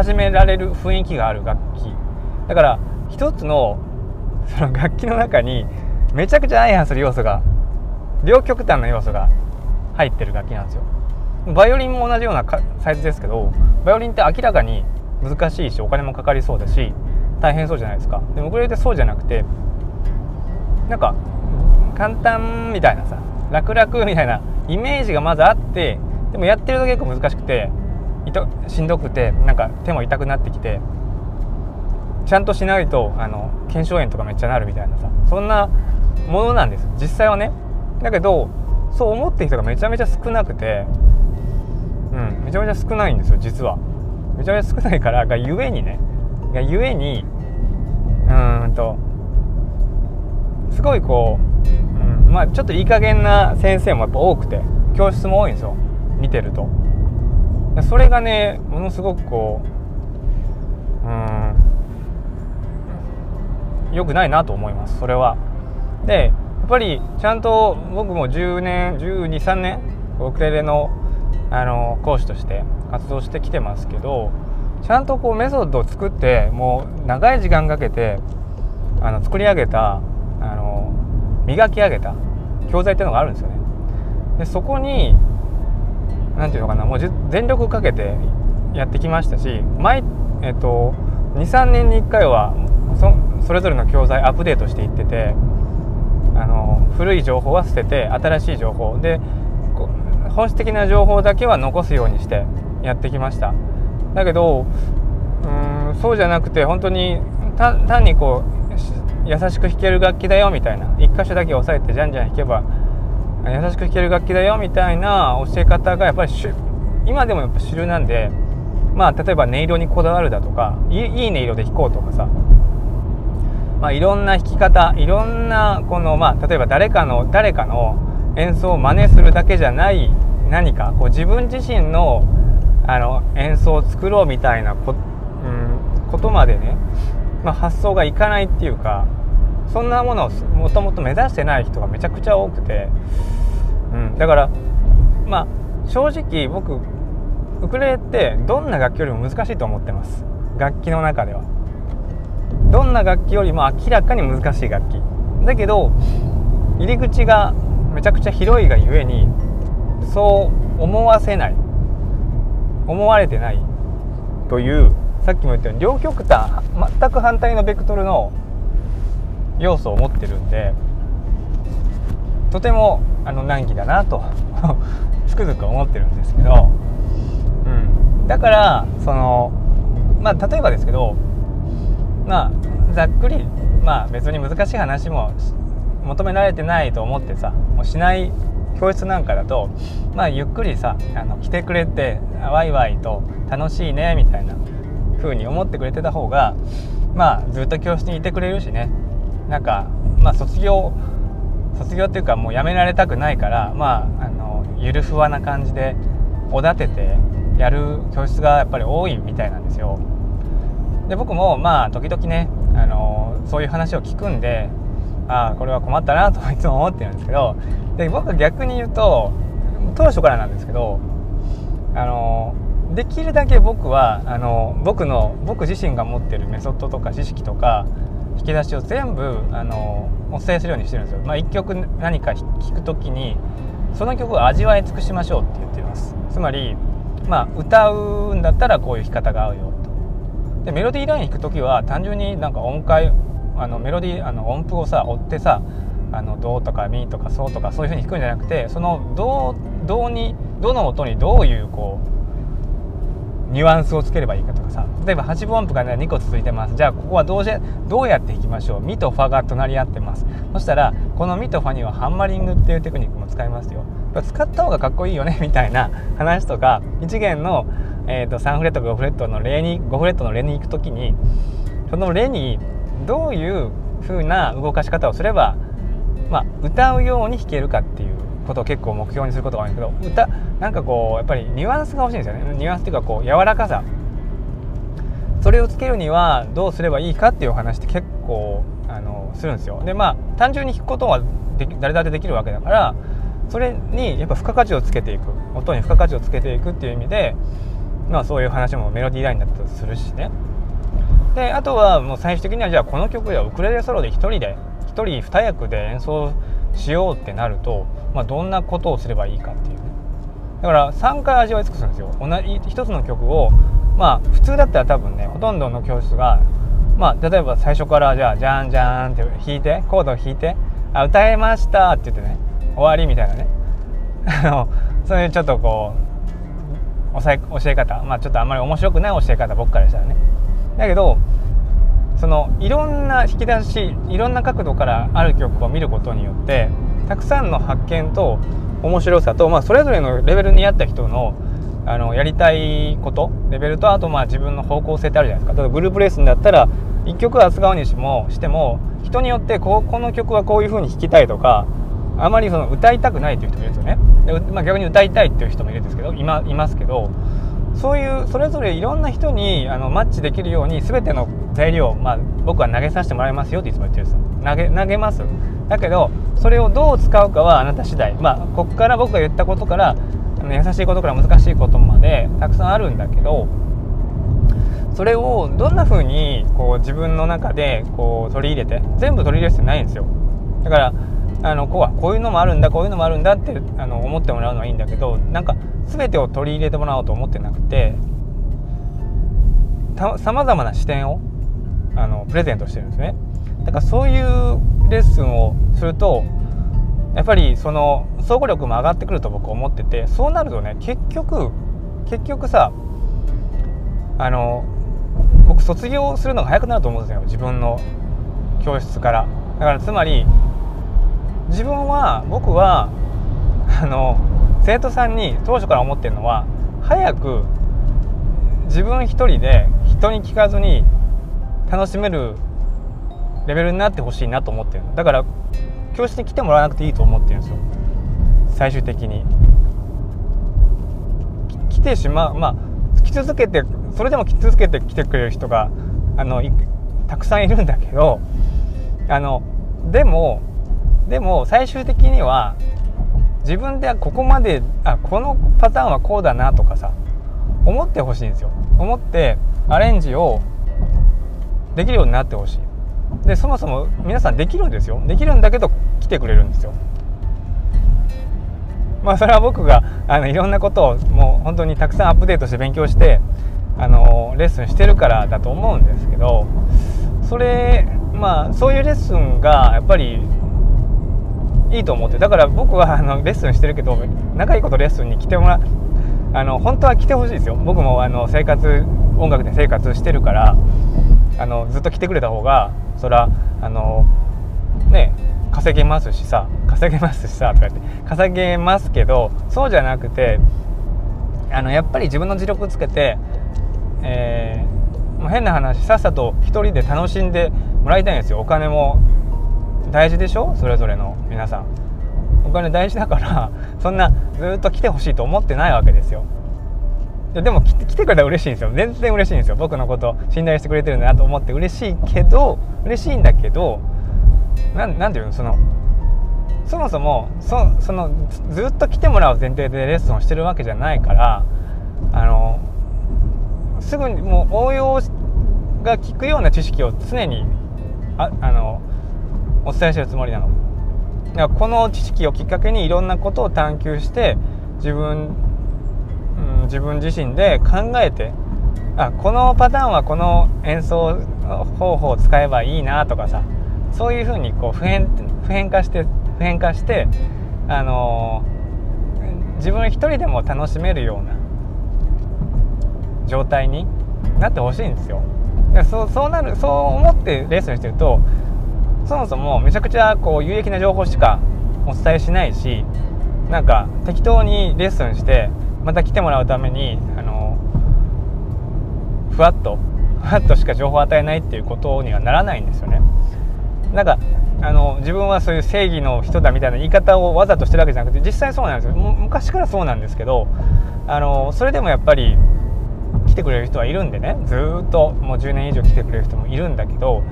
始められる雰囲気がある楽器。だから一つのその楽器の中にめちゃくちゃ相反する要素が両極端な要素が入ってる楽器なんですよ。バイオリンも同じようなサイズですけどバイオリンって明らかに難しいしお金もかかりそうだし大変そうじゃないですか。でもウクレレってそうじゃなくてなんか簡単みたいなさ楽々みたいなイメージがまずあってでもやってると結構難しくてしんどくてなんか手も痛くなってきてちゃんとしないとあの腱鞘炎とかめっちゃなるみたいなさそんなものなんです。実際はね。だけどそう思ってる人がめちゃめちゃ少なくてうんめちゃめちゃ少ないんですよ実は。めちゃめちゃ少ないからがゆえにね。がゆえにうんとすごいこう、うん、まあちょっといい加減な先生もやっぱ多くて教室も多いんですよ。見てると。それがねものすごくこううん良くないなと思いますそれはでやっぱりちゃんと僕も10年1213年ウクレレのあの講師として活動してきてますけどちゃんとこうメソッドを作ってもう長い時間かけてあの作り上げたあの磨き上げた教材っていうのがあるんですよね。でそこに何て言うのかなもう全力かけてやってきましたし毎、えっと、23年に1回はそそれぞれの教材アップデートしていっててあの古い情報は捨てて新しい情報で本質的な情報だけは残すようにしてやってきました。だけどうんそうじゃなくて本当に単にこう優しく弾ける楽器だよみたいな1箇所だけ押さえてじゃんじゃん弾けば優しく弾ける楽器だよみたいな教え方がやっぱり今でもやっぱ主流なんでまあ例えば音色にこだわるだとかいい音色で弾こうとかさまあ、いろんな弾き方いろんなこの、まあ、例えば誰かの誰かの演奏を真似するだけじゃない何かこう自分自身のあの演奏を作ろうみたいなこ,、うん、ことまでね、まあ、発想がいかないっていうかそんなものをもともと目指してない人がめちゃくちゃ多くて、うん、だからまあ正直僕ウクレレってどんな楽器よりも難しいと思ってます。楽器の中では。どんな楽器よりも明らかに難しい楽器。だけど入り口がめちゃくちゃ広いがゆえにそう思わせない。思われてないというさっきも言ったように両極端全く反対のベクトルの要素を持ってるんでとてもあの難儀だなと [LAUGHS] つくづく思ってるんですけど、うん、だからそのまあ例えばですけどまあざっくりまあ別に難しい話も求められてないと思ってさもうしない教室なんかだとまあゆっくりさあの来てくれてワイワイと楽しいねみたいな風に思ってくれてた方がまあずっと教室にいてくれるしね。なんかまあ卒業卒業っていうかもうやめられたくないからまああのゆるふわな感じでおだててやる教室がやっぱり多いみたいなんですよ。で僕もまあ時々ね、あのそういう話を聞くんでああこれは困ったなといつも思ってるんですけどで僕は逆に言うと当初からなんですけどあのできるだけ僕はあの僕の僕自身が持ってるメソッドとか知識とか引き出しを全部あのお伝えするようにしてるんですよ。まあ、1曲何か聴く時にその曲を味わい尽くしましょうって言っていますつまり、まあ、歌うんだったらこういう弾き方が合うよとでメロディーライン弾く時は単純になんか音階あのメロディーあの音符をさ追ってさあのドとかミとかソとかそういうふうに弾くんじゃなくてそのどどにどの音にどういうこうニュアンスをつければいいかとかさ。例えば8分音符がね2個続いてます。じゃあここはどうしどうやって弾きましょう？ミとファが隣り合ってます。そしたらこのミとファにはハンマリングっていうテクニックも使いますよ。使った方がかっこいいよねみたいな [LAUGHS] 話とか1弦の、えーと、3フレット5フレットのレに5フレットのレに行く時にそのレにどういう風な動かし方をすれば、まあ、歌うように弾けるかっていうことを結構目標にすることが多いんだけど歌なんかこうやっぱりニュアンスが欲しいんですよね。ニュアンスっていうかこう柔らかさ。それをつけるにはどうすればいいかっていう話って結構あのするんですよ。でまあ単純に弾くことは誰だってできるわけだからそれにやっぱ付加価値をつけていく。音に付加価値をつけていくっていう意味でまあそういう話もメロディーラインだったりするしね。であとはもう最終的にはじゃあこの曲ではウクレレソロで1人で1人2役で演奏しようってなると、まあ、どんなことをすればいいかっていうね。だから3回味わい尽くすんですよ。同じ1つの曲をまあ普通だったら多分ねほとんどの教室がまあ例えば最初からじゃあじゃんじゃんって弾いてコードを弾いてあ歌えましたって言ってね終わりみたいなね。[LAUGHS] そういうちょっとこう教え教え方まあちょっとあんまり面白くない教え方僕からしたらね。だけどそのいろんな引き出しいろんな角度からある曲を見ることによってたくさんの発見と面白さと、まあ、それぞれのレベルに合った人のあのやりたいことレベルとあとまあ自分の方向性ってあるじゃないですか。例えばグループレッスンだったら1曲扱うにしてもしても人によってここの曲はこういう風に弾きたいとかあまりその歌いたくないという人もいるんですよね。で、まあ、逆に歌いたいっていう人もいるんですけど今いますけどそういうそれぞれいろんな人にあのマッチできるように全ての材料、まあ、僕は投げさせてもらいますよっていつも言ってるんですよ。投げ投げます。だけどそれをどう使うかはあなた次第。まあここから僕が言ったことからあの優しいことから難しいことまでたくさんあるんだけどそれをどんな風にこう自分の中でこう取り入れて全部取り入れる必要ないんですよ。だからあのこうはこういうのもあるんだこういうのもあるんだってあの思ってもらうのはいいんだけどなんか全てを取り入れてもらおうと思ってなくてさまざまな視点をあのプレゼントしてるんですね。だからそういうレッスンをするとやっぱりその総合力も上がってくると僕思っててそうなるとね結局結局さあの僕卒業するのが早くなると思うんですよ。自分の教室から。だからつまり自分は僕はあの生徒さんに当初から思ってるのは早く自分一人で人に聞かずに楽しめるレベルになってほしいなと思ってるだから教室に来てもらわなくていいと思ってるんですよ。最終的に。来てしまうまあ来続けてそれでも来続けて来てくれる人があのたくさんいるんだけどあのでもでも最終的には自分ではここまであこのパターンはこうだなとかさ思ってほしいんですよ。思ってアレンジをできるようになってほしい。でそもそも皆さんできるんですよ。できるんだけど来てくれるんですよ。まあそれは僕があのいろんなことをもう本当にたくさんアップデートして勉強してあのレッスンしてるからだと思うんですけどそれまあそういうレッスンがやっぱりいいと思ってだから僕はあのレッスンしてるけど仲いいことレッスンに来てもらあの本当は来てほしいですよ。僕もあの生活音楽で生活してるからあのずっと来てくれた方がそらあのね稼げますしさ稼げますしさとかって稼げますけどそうじゃなくてあのやっぱり自分の実力つけて、えー、変な話さっさと1人で楽しんでもらいたいんですよ。お金も大事でしょ？それぞれの皆さん。お金大事だから [LAUGHS] そんなずっと来てほしいと思ってないわけですよ。でも来てくれたら嬉しいんですよ。全然嬉しいんですよ。僕のこと信頼してくれてるんだなと思って嬉しいけど嬉しいんだけど何て言うの？そのそもそもそそのずっと来てもらう前提でレッスンをしてるわけじゃないからあのすぐにもう応用が効くような知識を常にああのお伝えしてるつもりなのだからこの知識をきっかけにいろんなことを探求して自分、うん、自分自身で考えてあこのパターンはこの演奏方法を使えばいいなとかさそういうふうにこう普遍普遍化して普遍化してあのー、自分一人でも楽しめるような状態になってほしいんですよ。そうそうなるそう思ってレッスンしてるとそもそもめちゃくちゃこう有益な情報しかお伝えしないしなんか適当にレッスンしてまた来てもらうためにあのふわっとふわっとしか情報を与えないっていうことにはならないんですよね。なんかあの自分はそういう正義の人だみたいな言い方をわざとしてるわけじゃなくて実際そうなんですよ昔からそうなんですけどあのそれでもやっぱり来てくれる人はいるんでね。ずっともう10年以上来てくれる人もいるんだけど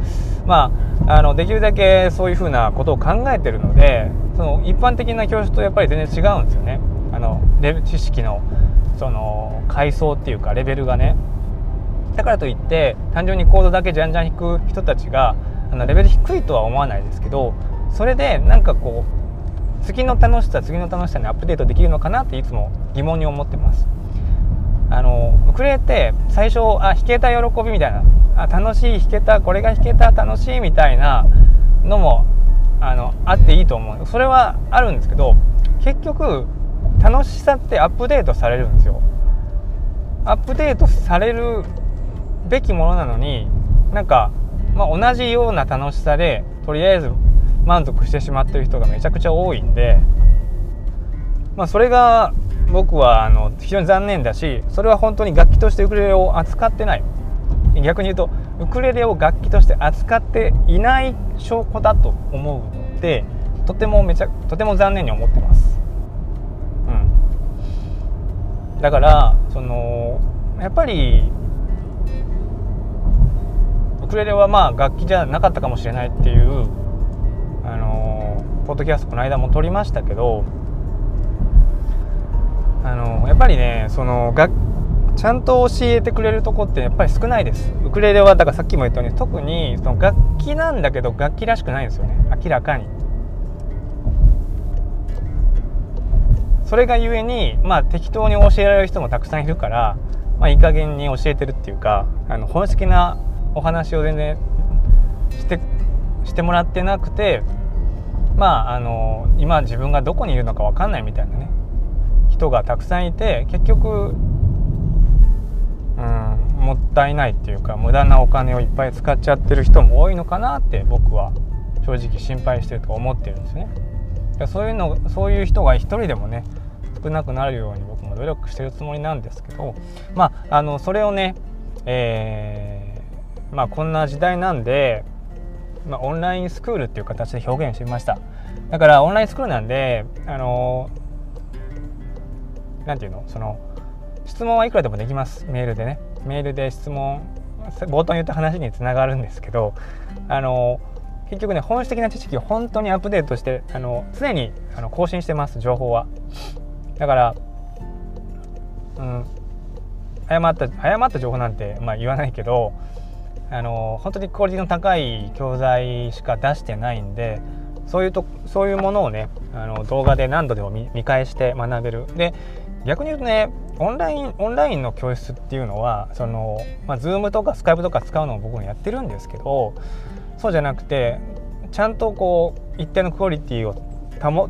まああのできるだけそういうふうなことを考えてるのでその一般的な教室とやっぱり全然違うんですよね。あの知識のその階層っていうかレベルがね。だからといって単純にコードだけじゃんじゃん弾く人たちがあのレベル低いとは思わないですけどそれでなんかこう次の楽しさ次の楽しさにアップデートできるのかなっていつも疑問に思ってます。あのウクレレって最初あ弾けた喜びみたいな。あ楽しい弾けたこれが弾けた楽しいみたいなのもあのあっていいと思う。それはあるんですけど結局楽しさってアップデートされるんですよ。アップデートされるべきものなのになんか、まあ、同じような楽しさでとりあえず満足してしまってる人がめちゃくちゃ多いんで、まあ、それが僕はあの非常に残念だしそれは本当に楽器としてウクレレを扱ってない。逆に言うとウクレレを楽器として扱っていない証拠だと思うのでとてもめちゃとても残念に思ってます、うん、だからそのやっぱりウクレレはまあ楽器じゃなかったかもしれないっていうあのポッドキャストこの間も撮りましたけどあのやっぱりねその楽ちゃんと教えてくれるとこってやっぱり少ないです。ウクレレはだからさっきも言ったように特にその楽器なんだけど楽器らしくないんですよね。明らかに。それがゆえにまあ適当に教えられる人もたくさんいるからまあいい加減に教えてるっていうかあの本式なお話を全然してしてもらってなくてまああの今自分がどこにいるのか分かんないみたいなね。人がたくさんいて結局うんもったいないっていうか無駄なお金をいっぱい使っちゃってる人も多いのかなって僕は正直心配してると思ってるんですね。そういうのそういう人が一人でもね少なくなるように僕も努力してるつもりなんですけどまああのそれをね、えー、まあこんな時代なんで、まあ、オンラインスクールっていう形で表現してみましただからオンラインスクールなんであの何て言うの？その質問はいくらでもできます。メールでね。メールで質問冒頭に言った話につながるんですけどあの結局ね本質的な知識を本当にアップデートしてあの常にあの更新してます情報は。だからうん誤った誤った情報なんて、まあ、言わないけどあの本当にクオリティの高い教材しか出してないんでそういうとそういうものをねあの動画で何度でも見返して学べる。で逆に言うとねオンラインオンラインの教室っていうのはその、まあ、Zoom とか Skype とか使うのを僕もやってるんですけどそうじゃなくてちゃんとこう一定のクオリティを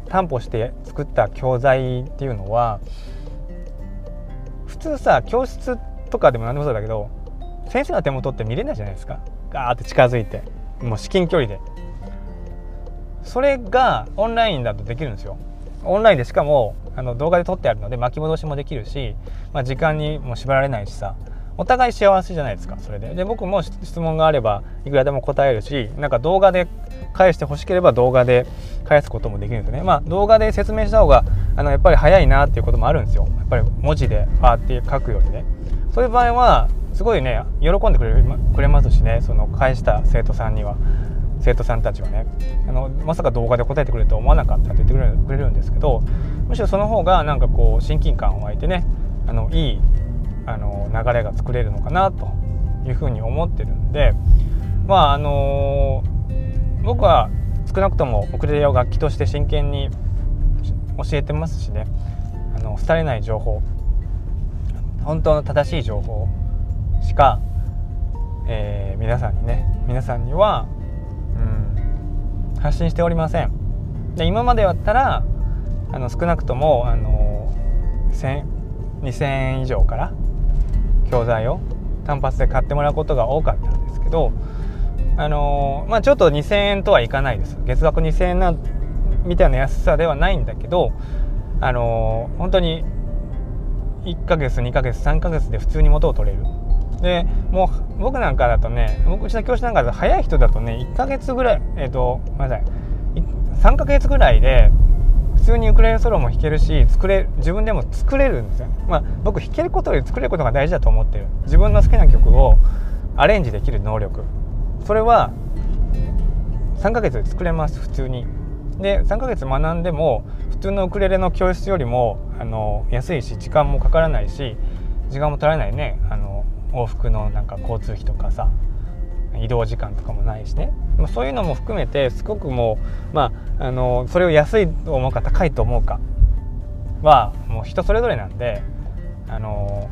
担保して作った教材っていうのは普通さ教室とかでも何でもそうだけど先生の手元って見れないじゃないですか。ガーって近づいてもう至近距離で。それがオンラインだとできるんですよ。オンラインでしかもあの動画で撮ってあるので巻き戻しもできるし、まあ、時間にも縛られないしさ。お互い幸せじゃないですかそれで。で僕も質問があればいくらでも答えるしなんか動画で返してほしければ動画で返すこともできるんですよね。まあ動画で説明した方があのやっぱり早いなっていうこともあるんですよ。やっぱり文字であーって書くよりね。そういう場合はすごいね喜んでくれくれますしねその返した生徒さんには。生徒さんたちはねあのまさか動画で答えてくれると思わなかったって言ってくれるくれるんですけどむしろその方がなんかこう親近感を湧いてねあのいいあの流れが作れるのかなというふうに思ってるんでまああの僕は少なくともウクレレを楽器として真剣に教えてますしねあの廃れない情報本当の正しい情報しか、えー、皆さんにね皆さんには、うん、発信しておりません。で今までだったらあの少なくともあの2000円以上から教材を単発で買ってもらうことが多かったんですけどあのまあちょっと2000円とはいかないです。月額2000円なみたいな安さではないんだけどあの本当に1ヶ月2ヶ月3ヶ月で普通に元を取れる。でもう僕なんかだとね僕うちの教師なんかだと早い人だとね1ヶ月ぐらいえっ、ー、とごめんなさい3ヶ月ぐらいで普通にウクレレソロも弾けるし作れ自分でも作れるんですよ、まあ、僕弾けることより作れることが大事だと思ってる。自分の好きな曲をアレンジできる能力。それは3ヶ月で作れます普通に。で3ヶ月学んでも普通のウクレレの教室よりもあの安いし時間もかからないし時間も取られないね。あの往復のなんか交通費とかさ移動時間とかもないしね。まあそういうのも含めてすごくもうまああのそれを安いと思うか高いと思うか。はもう人それぞれなんであの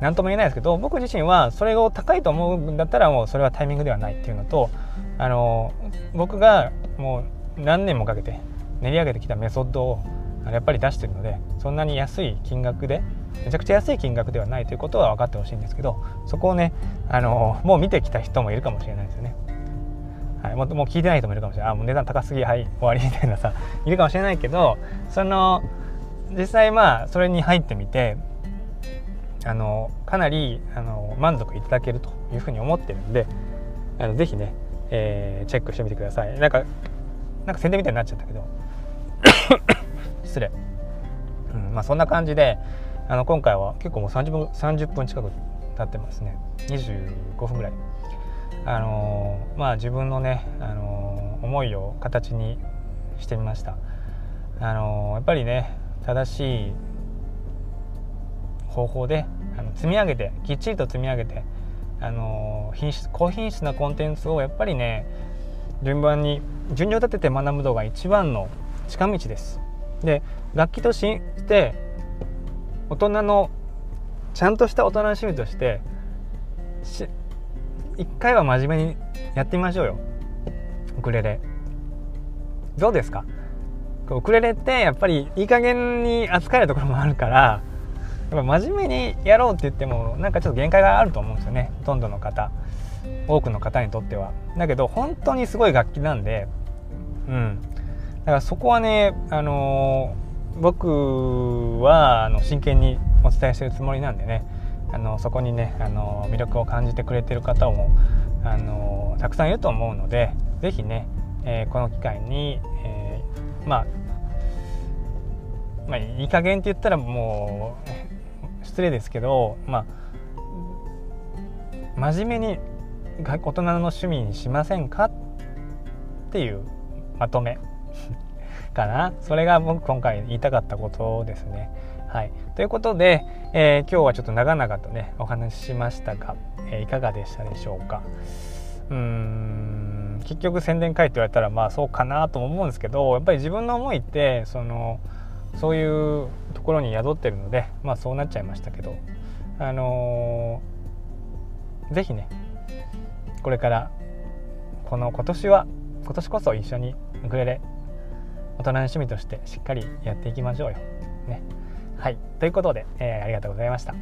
何とも言えないですけど僕自身はそれを高いと思うんだったらもうそれはタイミングではないっていうのとあの僕がもう何年もかけて練り上げてきたメソッドをやっぱり出してるのでそんなに安い金額でめちゃくちゃ安い金額ではないということは分かってほしいんですけどそこをねあのもう見てきた人もいるかもしれないですよね。はい、もうもう聞いてない人もいるかもしれないあもう値段高すぎはい終わりみたいなさ [LAUGHS] いるかもしれないけどその実際まあそれに入ってみてあのかなりあの満足いただけるというふうに思ってるんであのぜひね、えー、チェックしてみてくださいなんかなんか宣伝みたいになっちゃったけど失礼、うんまあ、そんな感じであの今回は結構もう30分 ,30 分近く経ってますね。25分ぐらい。あのー、まあ自分のね、あのー、思いを形にしてみました。あのー、やっぱりね正しい方法であの積み上げてきっちりと積み上げてあの品質高品質なコンテンツをやっぱりね順番に順序立てて学ぶのが一番の近道です。で楽器として大人のちゃんとした大人の趣味として一回は真面目にやってみましょうよ。ウクレレどうですか？ウクレレってやっぱりいい加減に扱えるところもあるからやっぱ真面目にやろうって言ってもなんかちょっと限界があると思うんですよね。ほとんどの方。多くの方にとっては。だけど本当にすごい楽器なんでうん。からそこはねあのー、僕はあの真剣にお伝えしてるつもりなんでねあのそこにねあの魅力を感じてくれてる方もあのたくさんいると思うので是非ね、えー、この機会に、えー、まあまあいい加減って言ったらもう失礼ですけどまあ真面目に大人の趣味にしませんかっていうまとめ。かな？それが僕今回言いたかったことですね。はい、ということで、えー、今日はちょっと長々とねお話ししましたが、えー、いかがでしたでしょうか？うーん結局宣伝会って言われたらまあそうかなとも思うんですけどやっぱり自分の思いってそのそういうところに宿ってるのでまあそうなっちゃいましたけどあのー、ぜひねこれからこの今年は今年こそ一緒にウクレレ大人の趣味としてしっかりやっていきましょうよ。ね、はいということで、えー、ありがとうございました。